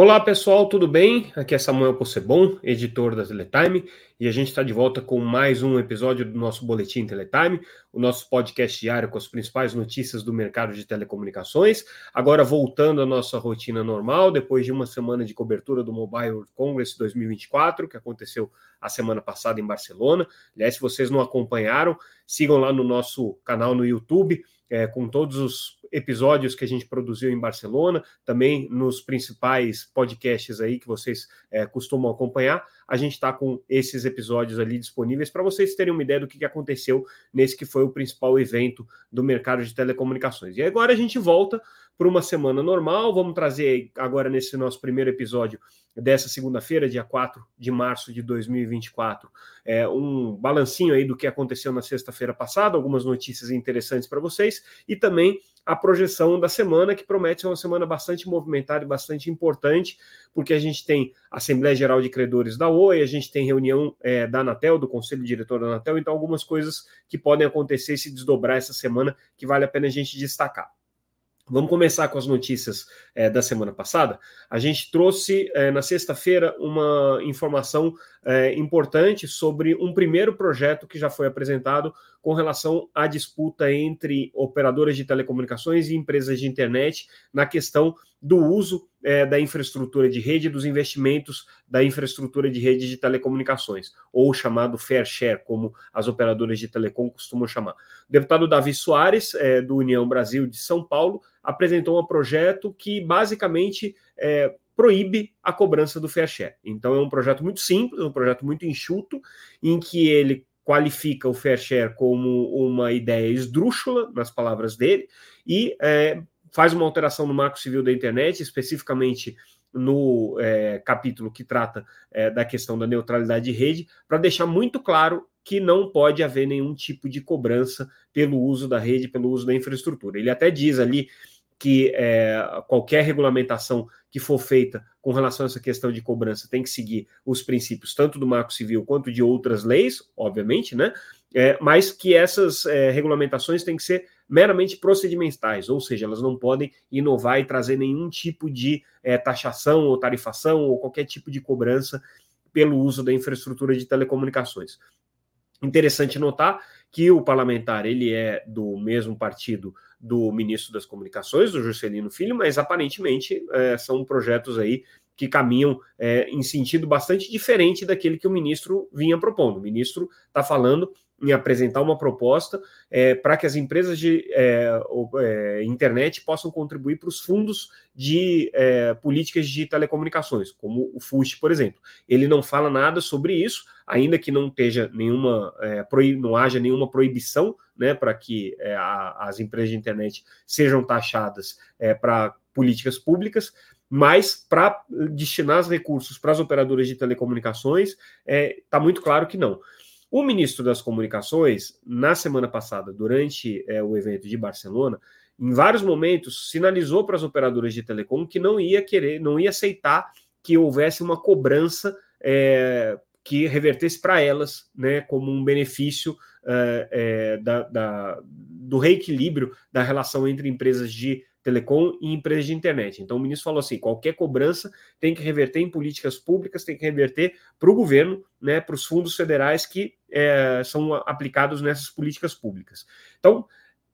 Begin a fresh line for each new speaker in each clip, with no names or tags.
Olá pessoal, tudo bem? Aqui é Samuel Possebon, editor da Teletime, e a gente está de volta com mais um episódio do nosso Boletim Teletime, o nosso podcast diário com as principais notícias do mercado de telecomunicações. Agora voltando à nossa rotina normal, depois de uma semana de cobertura do Mobile World Congress 2024, que aconteceu a semana passada em Barcelona. Aliás, se vocês não acompanharam, sigam lá no nosso canal no YouTube é, com todos os episódios que a gente produziu em Barcelona, também nos principais podcasts aí que vocês é, costumam acompanhar. A gente está com esses episódios ali disponíveis para vocês terem uma ideia do que aconteceu nesse que foi o principal evento do mercado de telecomunicações. E agora a gente volta para uma semana normal. Vamos trazer agora nesse nosso primeiro episódio dessa segunda-feira, dia 4 de março de 2024, é, um balancinho aí do que aconteceu na sexta-feira passada, algumas notícias interessantes para vocês e também a projeção da semana, que promete ser uma semana bastante movimentada e bastante importante, porque a gente tem Assembleia Geral de Credores da Oi, a gente tem reunião é, da Anatel, do Conselho Diretor da Anatel, então algumas coisas que podem acontecer e se desdobrar essa semana que vale a pena a gente destacar. Vamos começar com as notícias é, da semana passada. A gente trouxe é, na sexta-feira uma informação é, importante sobre um primeiro projeto que já foi apresentado com relação à disputa entre operadoras de telecomunicações e empresas de internet na questão do uso é, da infraestrutura de rede, dos investimentos da infraestrutura de rede de telecomunicações, ou chamado fair share, como as operadoras de telecom costumam chamar. O deputado Davi Soares, é, do União Brasil de São Paulo, apresentou um projeto que basicamente é, proíbe a cobrança do fair share. Então é um projeto muito simples, um projeto muito enxuto, em que ele qualifica o fair share como uma ideia esdrúxula, nas palavras dele, e é, faz uma alteração no marco civil da internet, especificamente no é, capítulo que trata é, da questão da neutralidade de rede, para deixar muito claro que não pode haver nenhum tipo de cobrança pelo uso da rede, pelo uso da infraestrutura. Ele até diz ali que é, qualquer regulamentação que for feita com relação a essa questão de cobrança tem que seguir os princípios tanto do Marco Civil quanto de outras leis, obviamente, né? É, mas que essas é, regulamentações têm que ser meramente procedimentais, ou seja, elas não podem inovar e trazer nenhum tipo de é, taxação ou tarifação ou qualquer tipo de cobrança pelo uso da infraestrutura de telecomunicações. Interessante notar que o parlamentar ele é do mesmo partido do ministro das Comunicações, do Juscelino Filho, mas aparentemente é, são projetos aí que caminham é, em sentido bastante diferente daquele que o ministro vinha propondo. O ministro está falando em apresentar uma proposta é, para que as empresas de é, é, internet possam contribuir para os fundos de é, políticas de telecomunicações, como o FUST, por exemplo. Ele não fala nada sobre isso, ainda que não esteja nenhuma é, não haja nenhuma proibição né, para que a, as empresas de internet sejam taxadas para políticas públicas, mas para destinar os recursos para as operadoras de telecomunicações, está muito claro que não. O ministro das Comunicações, na semana passada, durante é, o evento de Barcelona, em vários momentos sinalizou para as operadoras de telecom que não ia querer, não ia aceitar que houvesse uma cobrança é, que revertesse para elas, né, como um benefício é, é da, da, do reequilíbrio da relação entre empresas de telecom e empresas de internet. Então o ministro falou assim: qualquer cobrança tem que reverter em políticas públicas, tem que reverter para o governo, né, para os fundos federais que é, são aplicados nessas políticas públicas. Então,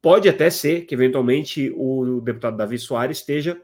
pode até ser que eventualmente o deputado Davi Soares esteja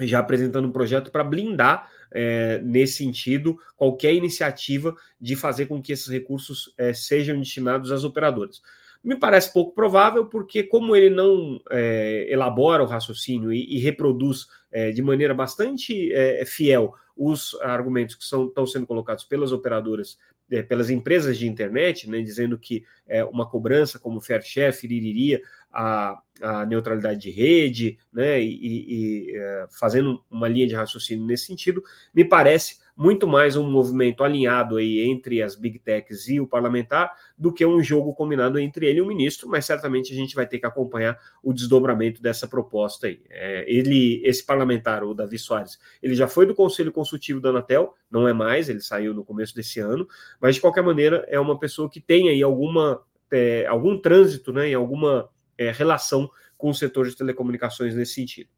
já apresentando um projeto para blindar é, nesse sentido qualquer iniciativa de fazer com que esses recursos é, sejam destinados às operadoras. Me parece pouco provável, porque, como ele não é, elabora o raciocínio e, e reproduz é, de maneira bastante é, fiel os argumentos que são, estão sendo colocados pelas operadoras é, pelas empresas de internet, né, dizendo que é, uma cobrança como fair share feriria a, a neutralidade de rede, né, e, e é, fazendo uma linha de raciocínio nesse sentido, me parece muito mais um movimento alinhado aí entre as big techs e o parlamentar do que um jogo combinado entre ele e o ministro, mas certamente a gente vai ter que acompanhar o desdobramento dessa proposta aí. É, ele, esse parlamentar, o Davi Soares, ele já foi do Conselho Consultivo da Anatel, não é mais, ele saiu no começo desse ano, mas de qualquer maneira é uma pessoa que tem aí alguma, é, algum trânsito, né, e alguma é, relação com o setor de telecomunicações nesse sentido.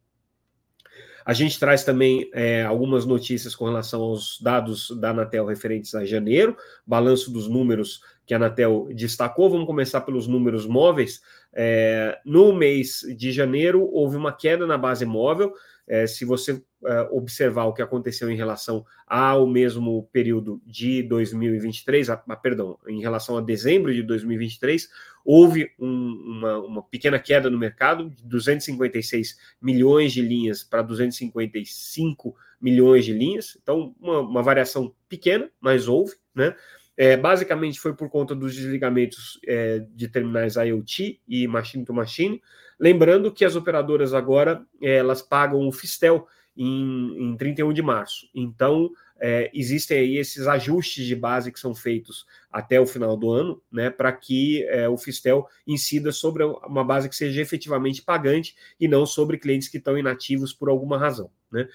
A gente traz também é, algumas notícias com relação aos dados da Anatel referentes a janeiro, balanço dos números que a Anatel destacou. Vamos começar pelos números móveis. É, no mês de janeiro, houve uma queda na base móvel. É, se você é, observar o que aconteceu em relação ao mesmo período de 2023, a, a, perdão, em relação a dezembro de 2023, houve um, uma, uma, pequena queda no mercado, de 256 milhões de linhas para 255 milhões de linhas, então uma, uma variação pequena, mas houve, né? É, basicamente foi por conta dos desligamentos é, de terminais IoT e machine to machine. Lembrando que as operadoras agora é, elas pagam o Fistel em, em 31 de março. Então, é, existem aí esses ajustes de base que são feitos até o final do ano, né, para que é, o Fistel incida sobre uma base que seja efetivamente pagante e não sobre clientes que estão inativos por alguma razão. Né.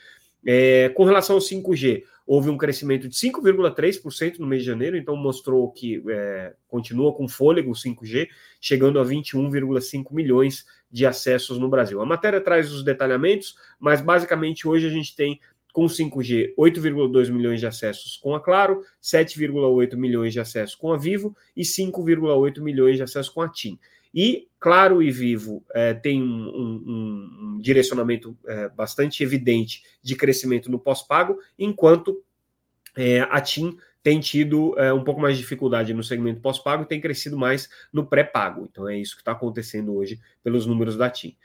É, com relação ao 5G, houve um crescimento de 5,3% no mês de janeiro, então mostrou que é, continua com fôlego o 5G, chegando a 21,5 milhões de acessos no Brasil. A matéria traz os detalhamentos, mas basicamente hoje a gente tem com 5G 8,2 milhões de acessos com a Claro, 7,8 milhões de acessos com a Vivo e 5,8 milhões de acessos com a TIM. E Claro e Vivo é, tem um, um, um direcionamento é, bastante evidente de crescimento no pós-pago, enquanto é, a TIM tem tido é, um pouco mais de dificuldade no segmento pós-pago e tem crescido mais no pré-pago. Então é isso que está acontecendo hoje pelos números da TIM.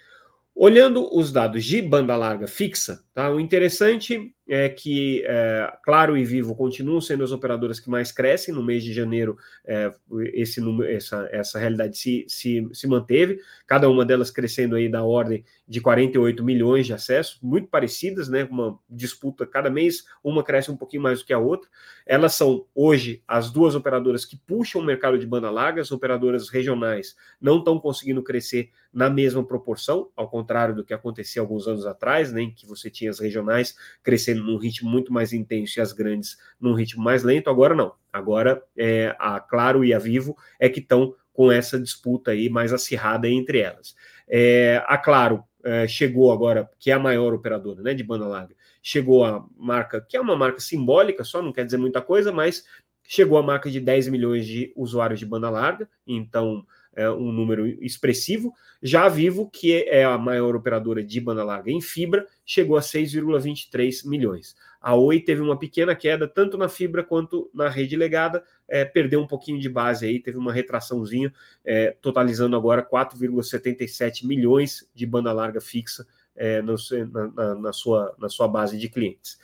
Olhando os dados de banda larga fixa, tá? o interessante é que é, Claro e Vivo continuam sendo as operadoras que mais crescem. No mês de janeiro, é, esse número, essa, essa realidade se, se, se manteve, cada uma delas crescendo aí da ordem de 48 milhões de acessos, muito parecidas, né? Uma disputa cada mês, uma cresce um pouquinho mais do que a outra. Elas são hoje as duas operadoras que puxam o mercado de banda larga, as operadoras regionais não estão conseguindo crescer na mesma proporção, ao contrário do que acontecia alguns anos atrás, né, em que você tinha as regionais crescendo num ritmo muito mais intenso e as grandes num ritmo mais lento. Agora não. Agora é, a Claro e a Vivo é que estão com essa disputa aí mais acirrada entre elas. É, a Claro é, chegou agora, que é a maior operadora né, de banda larga, chegou a marca, que é uma marca simbólica, só não quer dizer muita coisa, mas chegou a marca de 10 milhões de usuários de banda larga, então é um número expressivo. Já a Vivo, que é a maior operadora de banda larga em fibra, chegou a 6,23 milhões. A Oi teve uma pequena queda, tanto na fibra quanto na rede legada, é, perdeu um pouquinho de base aí, teve uma retraçãozinha, é, totalizando agora 4,77 milhões de banda larga fixa é, no, na, na, sua, na sua base de clientes.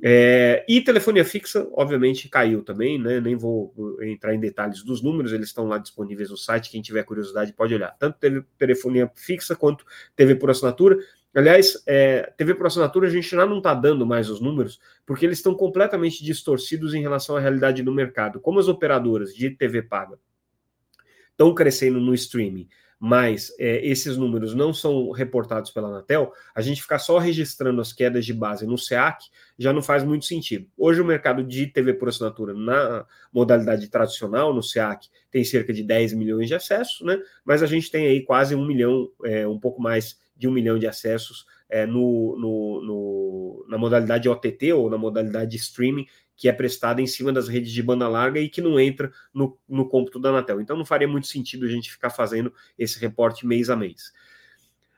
É, e telefonia fixa, obviamente, caiu também, né? Nem vou entrar em detalhes dos números, eles estão lá disponíveis no site. Quem tiver curiosidade pode olhar. Tanto telefonia fixa quanto TV por assinatura. Aliás, é, TV por assinatura a gente já não está dando mais os números, porque eles estão completamente distorcidos em relação à realidade do mercado. Como as operadoras de TV paga estão crescendo no streaming, mas é, esses números não são reportados pela Anatel, a gente ficar só registrando as quedas de base no SEAC já não faz muito sentido. Hoje o mercado de TV por assinatura na modalidade tradicional, no SEAC, tem cerca de 10 milhões de acessos, né? Mas a gente tem aí quase um milhão, é, um pouco mais de um milhão de acessos é, no, no, no, na modalidade OTT ou na modalidade streaming, que é prestada em cima das redes de banda larga e que não entra no, no cômputo da Anatel. Então não faria muito sentido a gente ficar fazendo esse reporte mês a mês.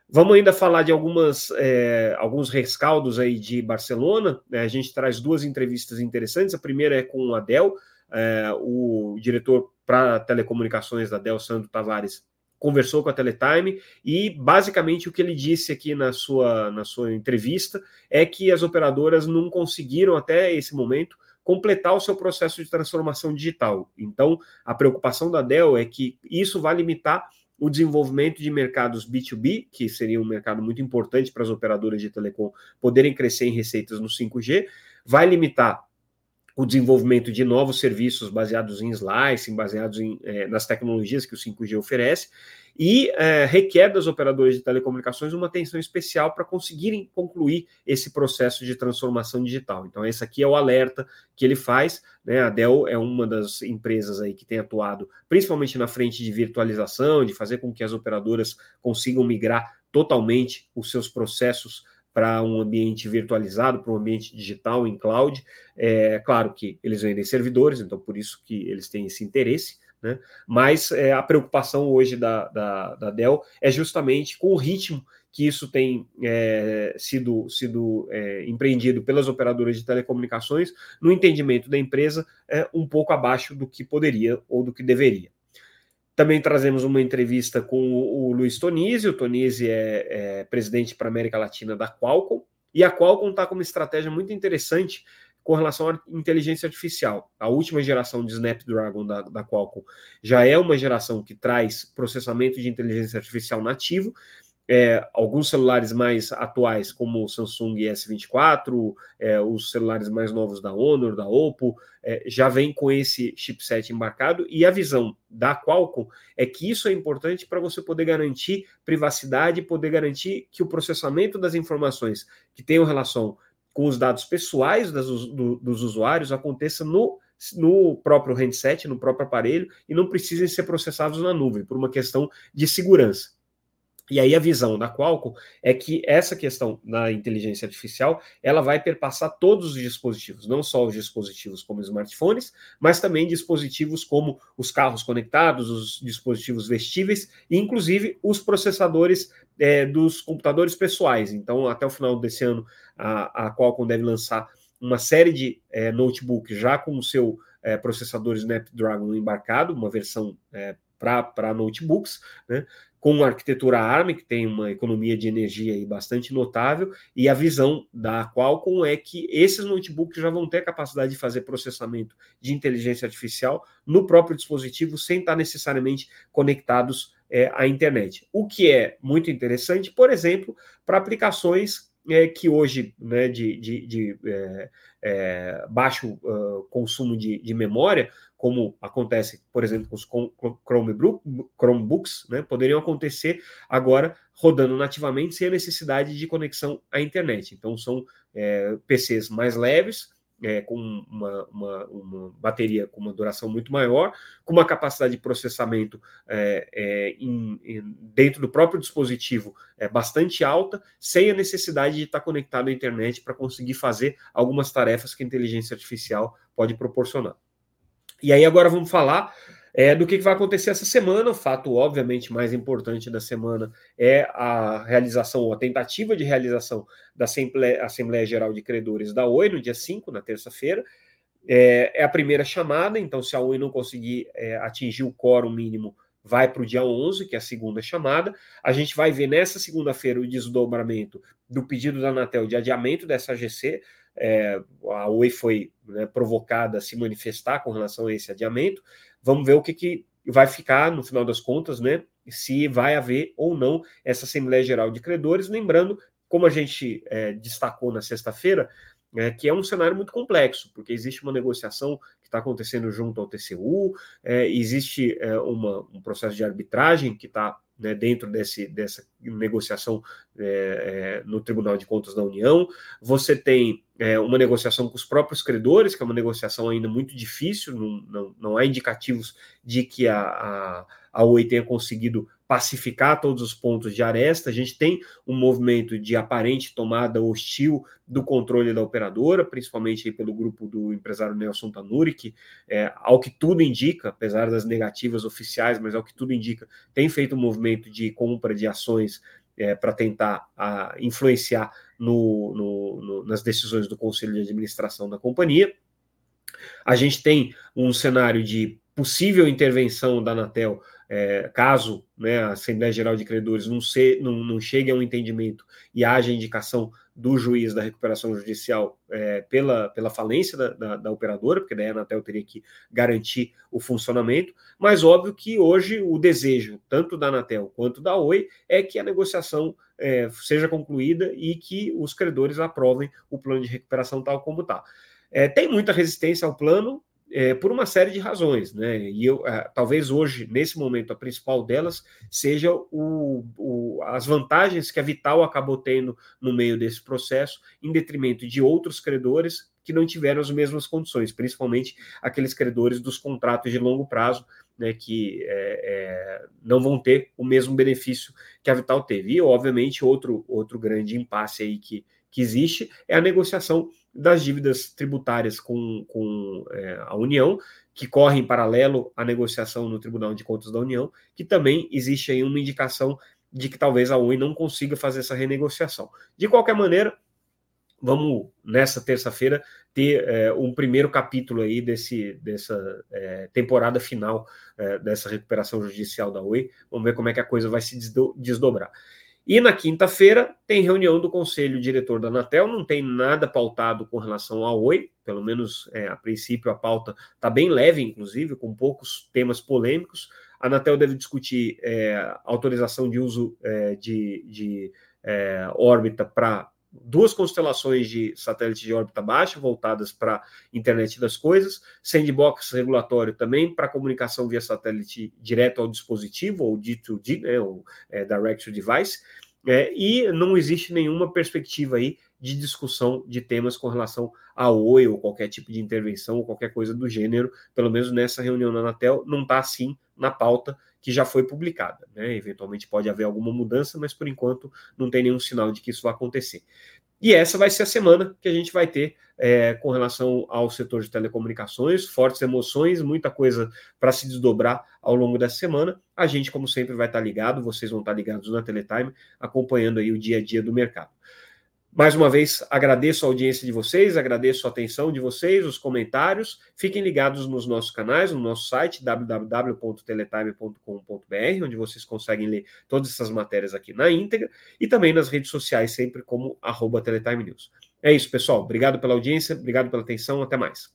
Vamos ainda falar de algumas, é, alguns rescaldos aí de Barcelona. É, a gente traz duas entrevistas interessantes. A primeira é com o Adel, é, o diretor para telecomunicações da Adel Sandro Tavares conversou com a Teletime e basicamente o que ele disse aqui na sua, na sua entrevista é que as operadoras não conseguiram até esse momento completar o seu processo de transformação digital. Então, a preocupação da Dell é que isso vai limitar o desenvolvimento de mercados B2B, que seria um mercado muito importante para as operadoras de telecom poderem crescer em receitas no 5G, vai limitar o desenvolvimento de novos serviços baseados em slicing, baseados em, é, nas tecnologias que o 5G oferece, e é, requer das operadoras de telecomunicações uma atenção especial para conseguirem concluir esse processo de transformação digital. Então, esse aqui é o alerta que ele faz. Né? A Dell é uma das empresas aí que tem atuado principalmente na frente de virtualização, de fazer com que as operadoras consigam migrar totalmente os seus processos para um ambiente virtualizado, para um ambiente digital em cloud. É claro que eles vendem servidores, então por isso que eles têm esse interesse, né? Mas é, a preocupação hoje da, da, da, Dell é justamente com o ritmo que isso tem é, sido, sido é, empreendido pelas operadoras de telecomunicações, no entendimento da empresa, é um pouco abaixo do que poderia ou do que deveria. Também trazemos uma entrevista com o Luiz Tonizzi. O Tonizzi é, é presidente para a América Latina da Qualcomm. E a Qualcomm está com uma estratégia muito interessante com relação à inteligência artificial. A última geração de Snapdragon da, da Qualcomm já é uma geração que traz processamento de inteligência artificial nativo é, alguns celulares mais atuais, como o Samsung S24, é, os celulares mais novos da Honor, da Oppo, é, já vem com esse chipset embarcado, e a visão da Qualcomm é que isso é importante para você poder garantir privacidade, poder garantir que o processamento das informações que tenham relação com os dados pessoais das, do, dos usuários aconteça no no próprio handset, no próprio aparelho, e não precisem ser processados na nuvem, por uma questão de segurança. E aí a visão da Qualcomm é que essa questão da inteligência artificial, ela vai perpassar todos os dispositivos, não só os dispositivos como smartphones, mas também dispositivos como os carros conectados, os dispositivos vestíveis, e inclusive os processadores é, dos computadores pessoais. Então, até o final desse ano, a, a Qualcomm deve lançar uma série de é, notebooks já com o seu é, processador Snapdragon embarcado, uma versão é, para notebooks, né? com a arquitetura ARM, que tem uma economia de energia aí bastante notável, e a visão da Qualcomm é que esses notebooks já vão ter a capacidade de fazer processamento de inteligência artificial no próprio dispositivo, sem estar necessariamente conectados é, à internet. O que é muito interessante, por exemplo, para aplicações é, que hoje, né, de, de, de é, é, baixo uh, consumo de, de, memória, como acontece, por exemplo, com os Chromebooks, né, poderiam acontecer agora rodando nativamente sem a necessidade de conexão à internet. Então, são é, PCs mais leves, é, com uma, uma, uma, bateria com uma duração muito maior, com uma capacidade de processamento é, é, em, em, dentro do próprio dispositivo é, bastante alta, sem a necessidade de estar conectado à internet para conseguir fazer algumas tarefas que a inteligência artificial pode proporcionar. E aí agora vamos falar é, do que, vai acontecer essa semana. O fato, obviamente, mais importante da semana é a realização, ou a tentativa de realização da Assembleia, Geral de Credores da Oi, no dia 5, na terça-feira. É, é, a primeira chamada, então, se a Oi não conseguir é, atingir o quórum mínimo, vai para o dia 11, que é a segunda chamada. A gente vai ver nessa segunda-feira o desdobramento do pedido da Anatel de adiamento dessa AGC. É, a Oi foi né, provocada a se manifestar com relação a esse adiamento. Vamos ver o que, que vai ficar no final das contas, né? Se vai haver ou não essa Assembleia Geral de Credores. Lembrando, como a gente é, destacou na sexta-feira, é, que é um cenário muito complexo, porque existe uma negociação que está acontecendo junto ao TCU, é, existe é, uma, um processo de arbitragem que está né, dentro desse, dessa negociação é, é, no Tribunal de Contas da União. Você tem é, uma negociação com os próprios credores, que é uma negociação ainda muito difícil, não, não, não há indicativos de que a, a, a Oi tenha conseguido pacificar todos os pontos de aresta. A gente tem um movimento de aparente tomada hostil do controle da operadora, principalmente pelo grupo do empresário Nelson Tanuri, que, é, ao que tudo indica, apesar das negativas oficiais, mas ao que tudo indica, tem feito um movimento de compra de ações é, para tentar a, influenciar no, no, no, nas decisões do conselho de administração da companhia. A gente tem um cenário de possível intervenção da Anatel é, caso né, a Assembleia Geral de Credores não, se, não, não, chegue a um entendimento e haja indicação do juiz da recuperação judicial é, pela, pela falência da, da, da, operadora, porque daí a Anatel teria que garantir o funcionamento, mas óbvio que hoje o desejo, tanto da Anatel quanto da Oi, é que a negociação é, seja concluída e que os credores aprovem o plano de recuperação tal como está. É, tem muita resistência ao plano, é, por uma série de razões, né? E eu, é, talvez hoje, nesse momento, a principal delas seja o, o, as vantagens que a Vital acabou tendo no meio desse processo, em detrimento de outros credores que não tiveram as mesmas condições, principalmente aqueles credores dos contratos de longo prazo, né, que é, é, não vão ter o mesmo benefício que a Vital teve. E, obviamente, outro, outro grande impasse aí que, que existe é a negociação das dívidas tributárias com, com é, a União, que corre em paralelo à negociação no Tribunal de Contas da União, que também existe aí uma indicação de que talvez a Oi não consiga fazer essa renegociação. De qualquer maneira, vamos nessa terça-feira ter é, um primeiro capítulo aí desse, dessa é, temporada final é, dessa recuperação judicial da Oi. Vamos ver como é que a coisa vai se desdobrar. E na quinta-feira tem reunião do conselho diretor da Anatel, não tem nada pautado com relação ao Oi, pelo menos é, a princípio a pauta está bem leve, inclusive, com poucos temas polêmicos. A Anatel deve discutir é, autorização de uso é, de, de é, órbita para duas constelações de satélite de órbita baixa voltadas para internet das coisas, sandbox regulatório também para comunicação via satélite direto ao dispositivo, ou D2D, né, ou é, Direct to Device, é, e não existe nenhuma perspectiva aí de discussão de temas com relação a Oi ou qualquer tipo de intervenção ou qualquer coisa do gênero, pelo menos nessa reunião na Anatel, não está assim na pauta que já foi publicada. Né? Eventualmente pode haver alguma mudança, mas por enquanto não tem nenhum sinal de que isso vai acontecer. E essa vai ser a semana que a gente vai ter é, com relação ao setor de telecomunicações, fortes emoções, muita coisa para se desdobrar ao longo dessa semana. A gente, como sempre, vai estar ligado, vocês vão estar ligados na Teletime, acompanhando aí o dia a dia do mercado. Mais uma vez, agradeço a audiência de vocês, agradeço a atenção de vocês, os comentários. Fiquem ligados nos nossos canais, no nosso site www.teletime.com.br, onde vocês conseguem ler todas essas matérias aqui na íntegra, e também nas redes sociais, sempre como arroba Teletime News. É isso, pessoal. Obrigado pela audiência, obrigado pela atenção, até mais.